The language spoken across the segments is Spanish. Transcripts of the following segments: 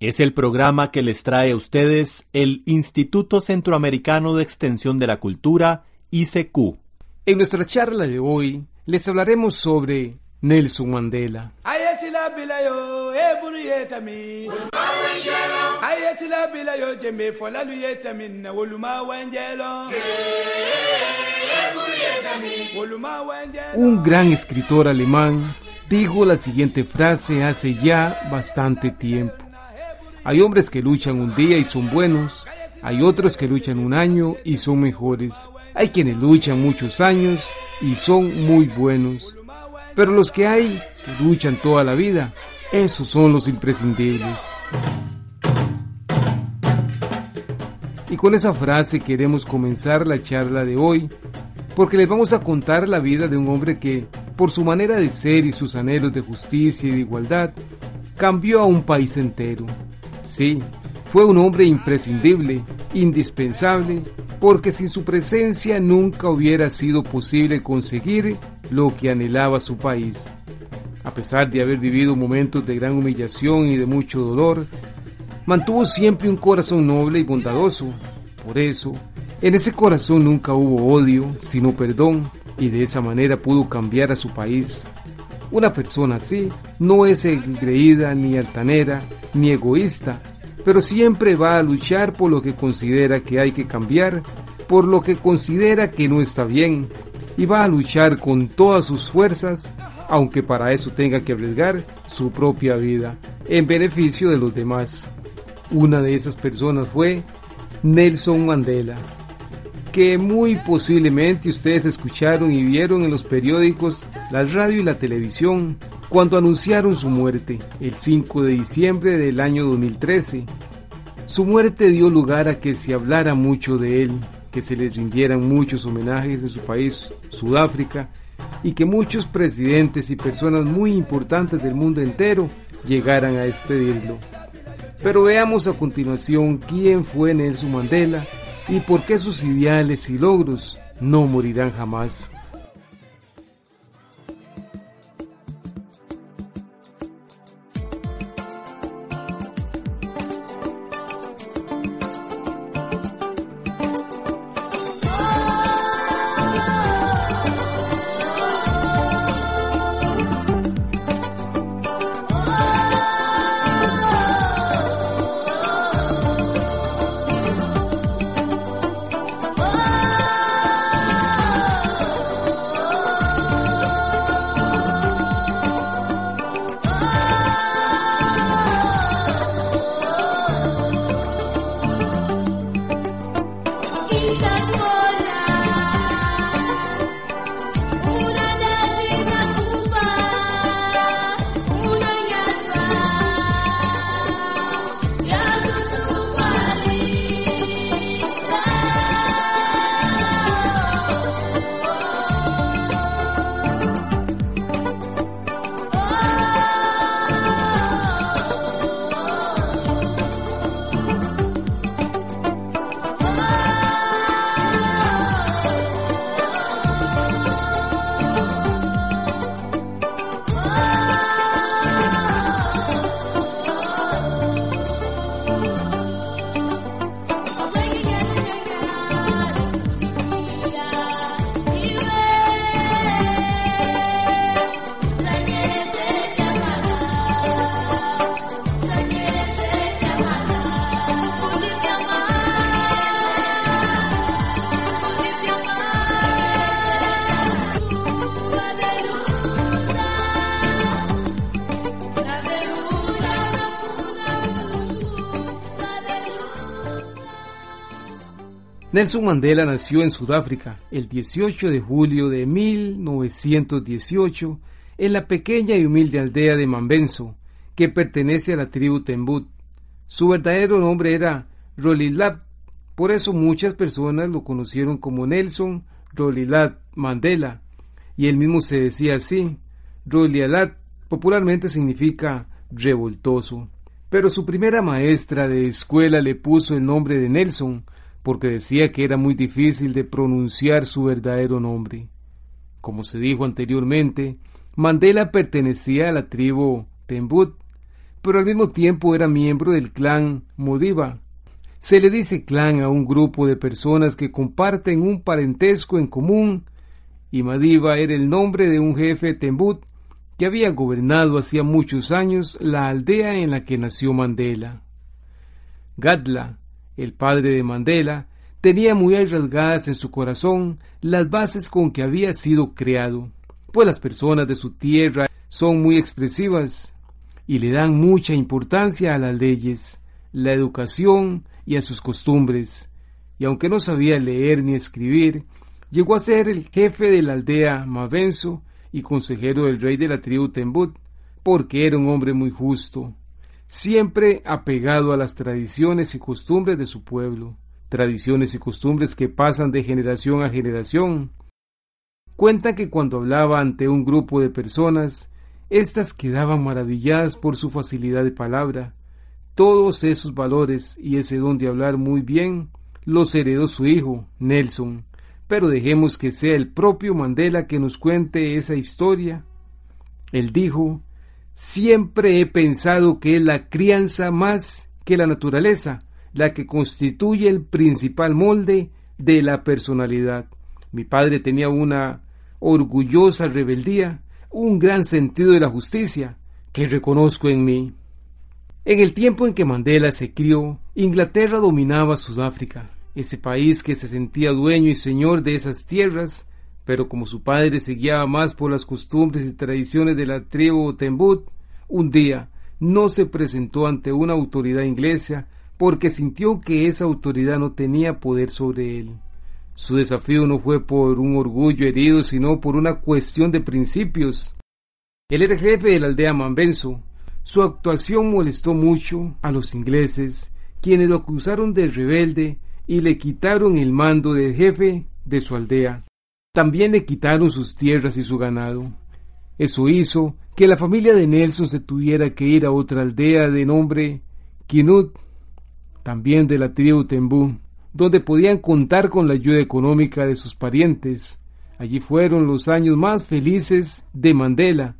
Es el programa que les trae a ustedes el Instituto Centroamericano de Extensión de la Cultura, ICQ. En nuestra charla de hoy les hablaremos sobre Nelson Mandela. Un gran escritor alemán dijo la siguiente frase hace ya bastante tiempo. Hay hombres que luchan un día y son buenos, hay otros que luchan un año y son mejores, hay quienes luchan muchos años y son muy buenos, pero los que hay que luchan toda la vida, esos son los imprescindibles. Y con esa frase queremos comenzar la charla de hoy, porque les vamos a contar la vida de un hombre que por su manera de ser y sus anhelos de justicia y de igualdad, cambió a un país entero. Sí, fue un hombre imprescindible, indispensable, porque sin su presencia nunca hubiera sido posible conseguir lo que anhelaba su país. A pesar de haber vivido momentos de gran humillación y de mucho dolor, mantuvo siempre un corazón noble y bondadoso. Por eso, en ese corazón nunca hubo odio, sino perdón, y de esa manera pudo cambiar a su país. Una persona así no es engreída, ni altanera, ni egoísta, pero siempre va a luchar por lo que considera que hay que cambiar, por lo que considera que no está bien, y va a luchar con todas sus fuerzas, aunque para eso tenga que arriesgar su propia vida, en beneficio de los demás. Una de esas personas fue Nelson Mandela que muy posiblemente ustedes escucharon y vieron en los periódicos, la radio y la televisión cuando anunciaron su muerte el 5 de diciembre del año 2013. Su muerte dio lugar a que se hablara mucho de él, que se le rindieran muchos homenajes de su país, Sudáfrica, y que muchos presidentes y personas muy importantes del mundo entero llegaran a despedirlo. Pero veamos a continuación quién fue Nelson Mandela y por qué sus ideales y logros no morirán jamás. Nelson Mandela nació en Sudáfrica el 18 de julio de 1918 en la pequeña y humilde aldea de Mambenso, que pertenece a la tribu Tembut. Su verdadero nombre era Rolilat. Por eso muchas personas lo conocieron como Nelson Rolilat Mandela, y él mismo se decía así. Rolilat popularmente significa revoltoso. Pero su primera maestra de escuela le puso el nombre de Nelson, porque decía que era muy difícil de pronunciar su verdadero nombre. Como se dijo anteriormente, Mandela pertenecía a la tribu Tembut, pero al mismo tiempo era miembro del clan Modiba. Se le dice clan a un grupo de personas que comparten un parentesco en común, y Madiba era el nombre de un jefe Tembut que había gobernado hacía muchos años la aldea en la que nació Mandela. Gadla, el padre de Mandela, tenía muy arraigadas en su corazón las bases con que había sido creado, pues las personas de su tierra son muy expresivas y le dan mucha importancia a las leyes, la educación y a sus costumbres, y aunque no sabía leer ni escribir, llegó a ser el jefe de la aldea Mavenzo y consejero del rey de la tribu Tembut, porque era un hombre muy justo, siempre apegado a las tradiciones y costumbres de su pueblo, tradiciones y costumbres que pasan de generación a generación. Cuentan que cuando hablaba ante un grupo de personas, éstas quedaban maravilladas por su facilidad de palabra. Todos esos valores y ese don de hablar muy bien los heredó su hijo, Nelson, pero dejemos que sea el propio Mandela que nos cuente esa historia. Él dijo, siempre he pensado que es la crianza más que la naturaleza, la que constituye el principal molde de la personalidad. Mi padre tenía una orgullosa rebeldía, un gran sentido de la justicia, que reconozco en mí. En el tiempo en que Mandela se crió, Inglaterra dominaba Sudáfrica ese país que se sentía dueño y señor de esas tierras, pero como su padre se guiaba más por las costumbres y tradiciones de la tribu Tembut, un día no se presentó ante una autoridad inglesa porque sintió que esa autoridad no tenía poder sobre él. Su desafío no fue por un orgullo herido, sino por una cuestión de principios. Él era jefe de la aldea Mambenzo. Su actuación molestó mucho a los ingleses, quienes lo acusaron de rebelde y le quitaron el mando de jefe de su aldea. También le quitaron sus tierras y su ganado. Eso hizo que la familia de Nelson se tuviera que ir a otra aldea de nombre Kinut, también de la tribu Tembú, donde podían contar con la ayuda económica de sus parientes. Allí fueron los años más felices de Mandela,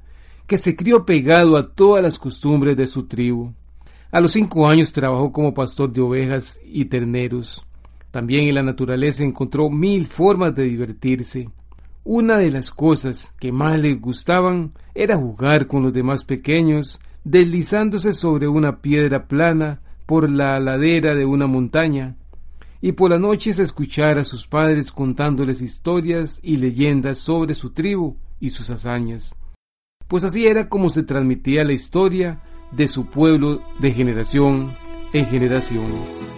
que se crió pegado a todas las costumbres de su tribu. A los cinco años trabajó como pastor de ovejas y terneros. También en la naturaleza encontró mil formas de divertirse. Una de las cosas que más le gustaban era jugar con los demás pequeños, deslizándose sobre una piedra plana por la ladera de una montaña, y por las noches escuchar a sus padres contándoles historias y leyendas sobre su tribu y sus hazañas. Pues así era como se transmitía la historia de su pueblo de generación en generación.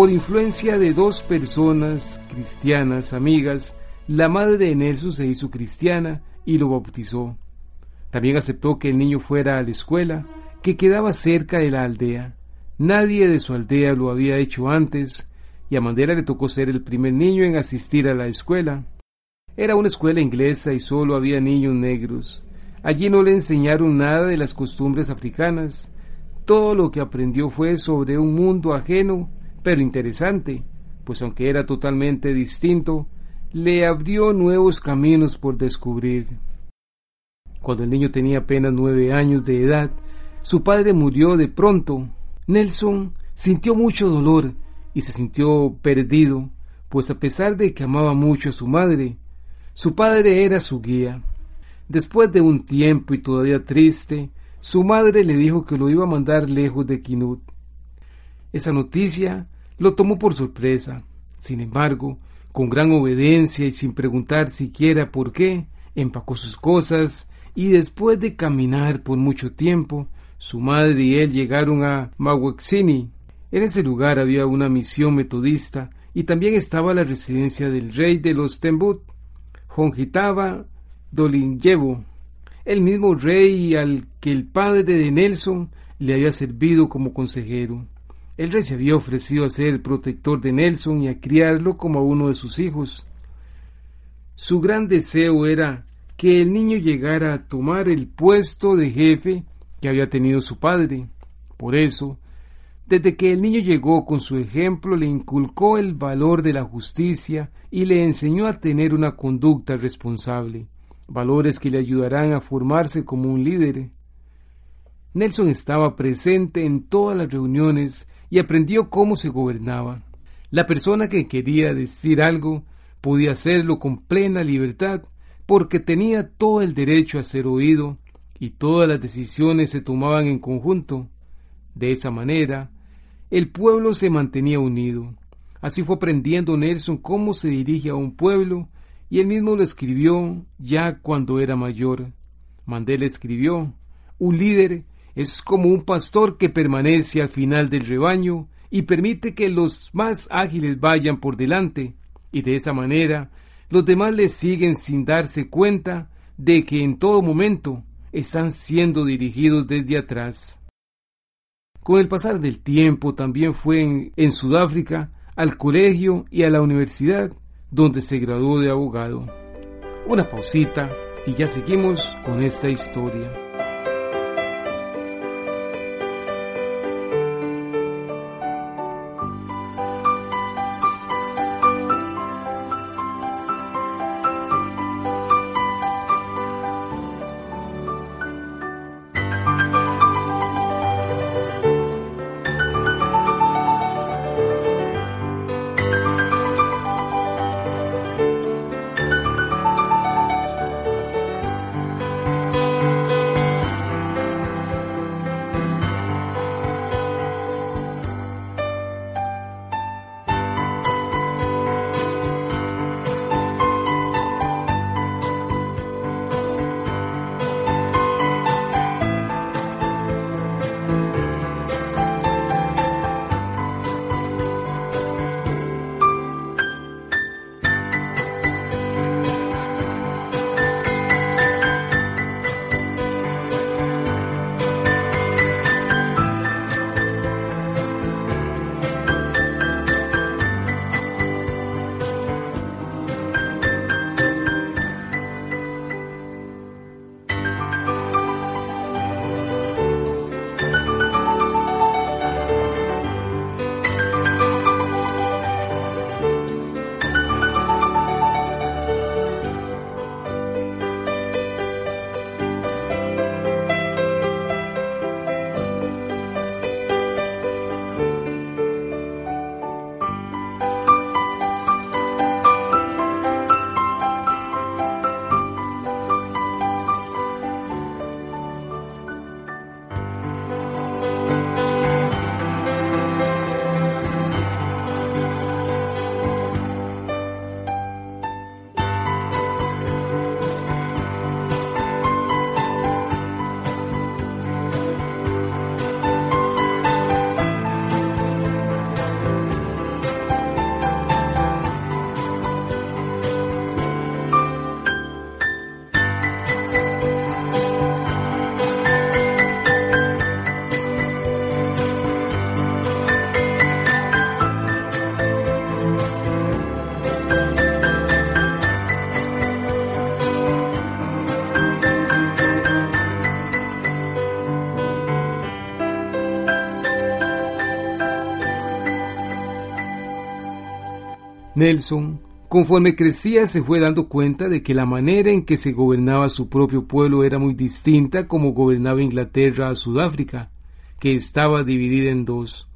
Por influencia de dos personas cristianas, amigas, la madre de Nelson se hizo cristiana y lo bautizó. También aceptó que el niño fuera a la escuela, que quedaba cerca de la aldea. Nadie de su aldea lo había hecho antes, y a Mandela le tocó ser el primer niño en asistir a la escuela. Era una escuela inglesa y solo había niños negros. Allí no le enseñaron nada de las costumbres africanas. Todo lo que aprendió fue sobre un mundo ajeno, pero interesante, pues aunque era totalmente distinto, le abrió nuevos caminos por descubrir. Cuando el niño tenía apenas nueve años de edad, su padre murió de pronto. Nelson sintió mucho dolor y se sintió perdido, pues a pesar de que amaba mucho a su madre, su padre era su guía. Después de un tiempo y todavía triste, su madre le dijo que lo iba a mandar lejos de Kinut. Esa noticia lo tomó por sorpresa. Sin embargo, con gran obediencia y sin preguntar siquiera por qué, empacó sus cosas y después de caminar por mucho tiempo, su madre y él llegaron a Mawexini. En ese lugar había una misión metodista y también estaba la residencia del rey de los Tembut, Jonjitaba Dolinyevo, el mismo rey al que el padre de Nelson le había servido como consejero. El rey se había ofrecido a ser el protector de Nelson y a criarlo como a uno de sus hijos. Su gran deseo era que el niño llegara a tomar el puesto de jefe que había tenido su padre. Por eso, desde que el niño llegó con su ejemplo, le inculcó el valor de la justicia y le enseñó a tener una conducta responsable valores que le ayudarán a formarse como un líder. Nelson estaba presente en todas las reuniones y aprendió cómo se gobernaba. La persona que quería decir algo podía hacerlo con plena libertad porque tenía todo el derecho a ser oído y todas las decisiones se tomaban en conjunto. De esa manera, el pueblo se mantenía unido. Así fue aprendiendo Nelson cómo se dirige a un pueblo y él mismo lo escribió ya cuando era mayor. Mandela escribió, un líder es como un pastor que permanece al final del rebaño y permite que los más ágiles vayan por delante, y de esa manera los demás le siguen sin darse cuenta de que en todo momento están siendo dirigidos desde atrás. Con el pasar del tiempo también fue en, en Sudáfrica al colegio y a la universidad donde se graduó de abogado. Una pausita y ya seguimos con esta historia. Nelson, conforme crecía, se fue dando cuenta de que la manera en que se gobernaba su propio pueblo era muy distinta como gobernaba Inglaterra a Sudáfrica, que estaba dividida en dos.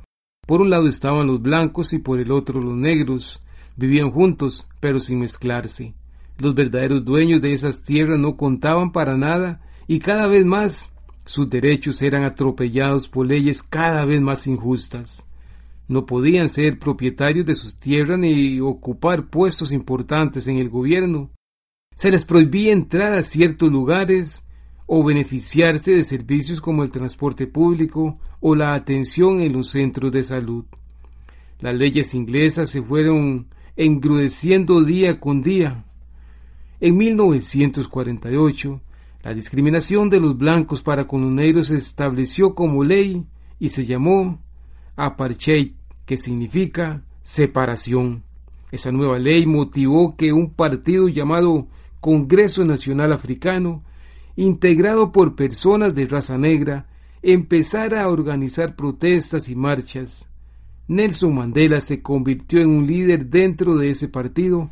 Por un lado estaban los blancos y por el otro los negros. Vivían juntos, pero sin mezclarse. Los verdaderos dueños de esas tierras no contaban para nada y cada vez más sus derechos eran atropellados por leyes cada vez más injustas. No podían ser propietarios de sus tierras ni ocupar puestos importantes en el gobierno. Se les prohibía entrar a ciertos lugares o beneficiarse de servicios como el transporte público o la atención en los centros de salud. Las leyes inglesas se fueron engrudeciendo día con día. En 1948, la discriminación de los blancos para con los negros se estableció como ley y se llamó apartheid, que significa separación. Esa nueva ley motivó que un partido llamado Congreso Nacional Africano, integrado por personas de raza negra, empezara a organizar protestas y marchas. Nelson Mandela se convirtió en un líder dentro de ese partido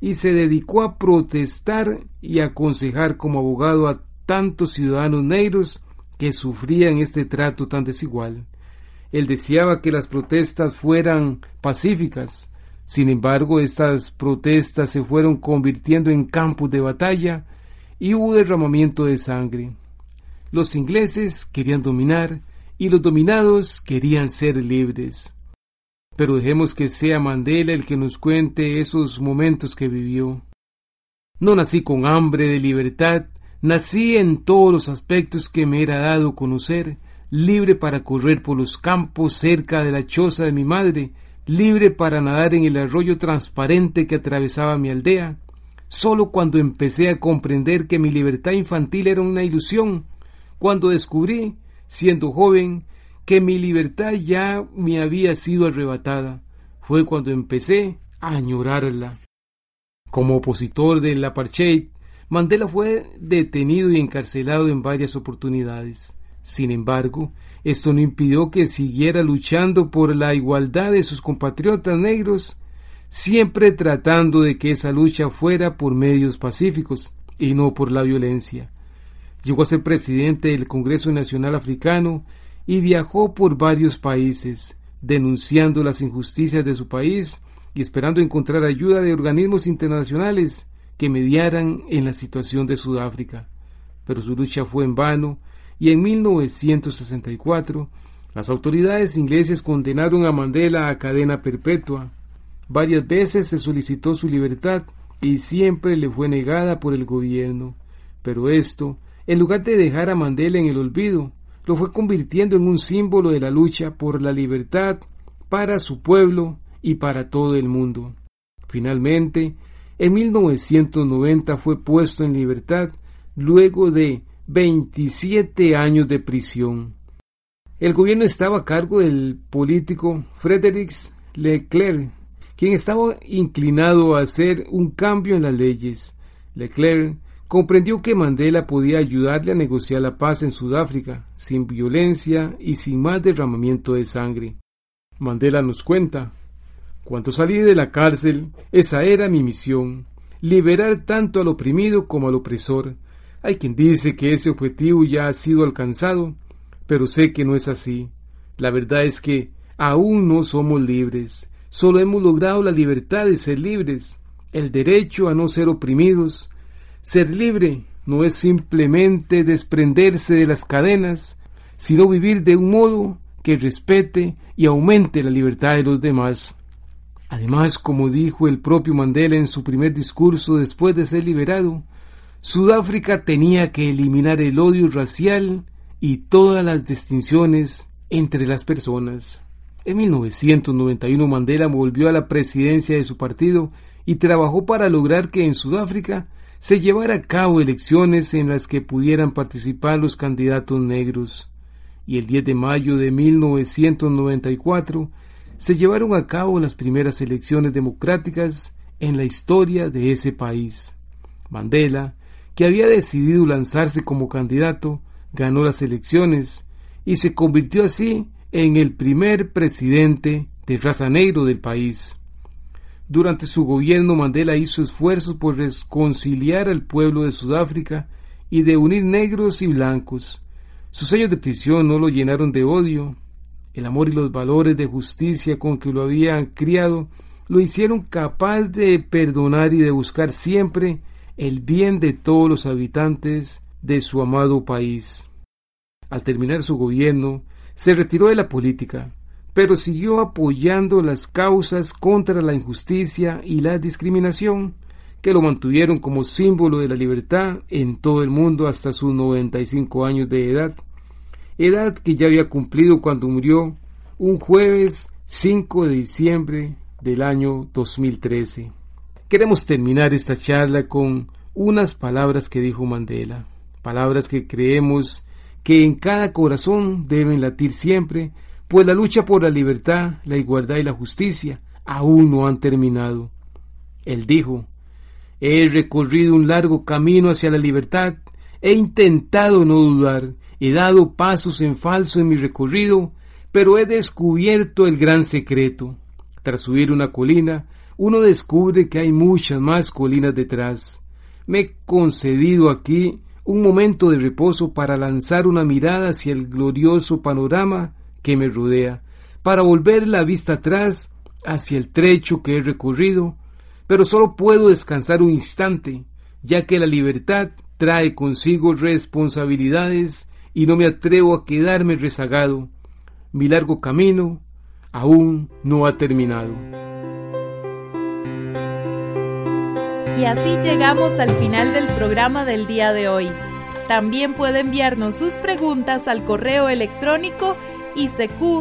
y se dedicó a protestar y aconsejar como abogado a tantos ciudadanos negros que sufrían este trato tan desigual. Él deseaba que las protestas fueran pacíficas. Sin embargo, estas protestas se fueron convirtiendo en campos de batalla y hubo derramamiento de sangre. Los ingleses querían dominar y los dominados querían ser libres. Pero dejemos que sea Mandela el que nos cuente esos momentos que vivió. No nací con hambre de libertad, nací en todos los aspectos que me era dado conocer, libre para correr por los campos cerca de la choza de mi madre, libre para nadar en el arroyo transparente que atravesaba mi aldea. Solo cuando empecé a comprender que mi libertad infantil era una ilusión, cuando descubrí, siendo joven, que mi libertad ya me había sido arrebatada, fue cuando empecé a añorarla. Como opositor del apartheid, Mandela fue detenido y encarcelado en varias oportunidades. Sin embargo, esto no impidió que siguiera luchando por la igualdad de sus compatriotas negros, siempre tratando de que esa lucha fuera por medios pacíficos y no por la violencia. Llegó a ser presidente del Congreso Nacional Africano y viajó por varios países, denunciando las injusticias de su país y esperando encontrar ayuda de organismos internacionales que mediaran en la situación de Sudáfrica. Pero su lucha fue en vano y en 1964 las autoridades inglesas condenaron a Mandela a cadena perpetua. Varias veces se solicitó su libertad y siempre le fue negada por el gobierno. Pero esto, en lugar de dejar a Mandela en el olvido, lo fue convirtiendo en un símbolo de la lucha por la libertad para su pueblo y para todo el mundo. Finalmente, en 1990 fue puesto en libertad luego de 27 años de prisión. El gobierno estaba a cargo del político Frédéric Leclerc, quien estaba inclinado a hacer un cambio en las leyes. Leclerc comprendió que Mandela podía ayudarle a negociar la paz en Sudáfrica, sin violencia y sin más derramamiento de sangre. Mandela nos cuenta, cuando salí de la cárcel, esa era mi misión, liberar tanto al oprimido como al opresor, hay quien dice que ese objetivo ya ha sido alcanzado, pero sé que no es así. La verdad es que aún no somos libres. Solo hemos logrado la libertad de ser libres, el derecho a no ser oprimidos. Ser libre no es simplemente desprenderse de las cadenas, sino vivir de un modo que respete y aumente la libertad de los demás. Además, como dijo el propio Mandela en su primer discurso después de ser liberado, Sudáfrica tenía que eliminar el odio racial y todas las distinciones entre las personas. En 1991 Mandela volvió a la presidencia de su partido y trabajó para lograr que en Sudáfrica se llevara a cabo elecciones en las que pudieran participar los candidatos negros. Y el 10 de mayo de 1994 se llevaron a cabo las primeras elecciones democráticas en la historia de ese país. Mandela que había decidido lanzarse como candidato, ganó las elecciones y se convirtió así en el primer presidente de raza negro del país. Durante su gobierno Mandela hizo esfuerzos por reconciliar al pueblo de Sudáfrica y de unir negros y blancos. Sus años de prisión no lo llenaron de odio. El amor y los valores de justicia con que lo habían criado lo hicieron capaz de perdonar y de buscar siempre el bien de todos los habitantes de su amado país. Al terminar su gobierno, se retiró de la política, pero siguió apoyando las causas contra la injusticia y la discriminación, que lo mantuvieron como símbolo de la libertad en todo el mundo hasta sus 95 años de edad, edad que ya había cumplido cuando murió un jueves 5 de diciembre del año 2013. Queremos terminar esta charla con unas palabras que dijo Mandela, palabras que creemos que en cada corazón deben latir siempre, pues la lucha por la libertad, la igualdad y la justicia aún no han terminado. Él dijo, He recorrido un largo camino hacia la libertad, he intentado no dudar, he dado pasos en falso en mi recorrido, pero he descubierto el gran secreto. Tras subir una colina, uno descubre que hay muchas más colinas detrás. Me he concedido aquí un momento de reposo para lanzar una mirada hacia el glorioso panorama que me rodea, para volver la vista atrás hacia el trecho que he recorrido, pero solo puedo descansar un instante, ya que la libertad trae consigo responsabilidades y no me atrevo a quedarme rezagado. Mi largo camino aún no ha terminado. Y así llegamos al final del programa del día de hoy. También puede enviarnos sus preguntas al correo electrónico isq.org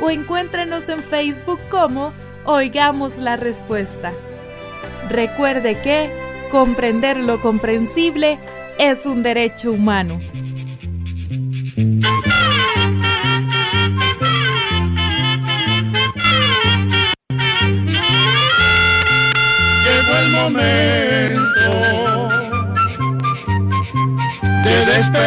o encuéntrenos en Facebook como Oigamos la Respuesta. Recuerde que comprender lo comprensible es un derecho humano.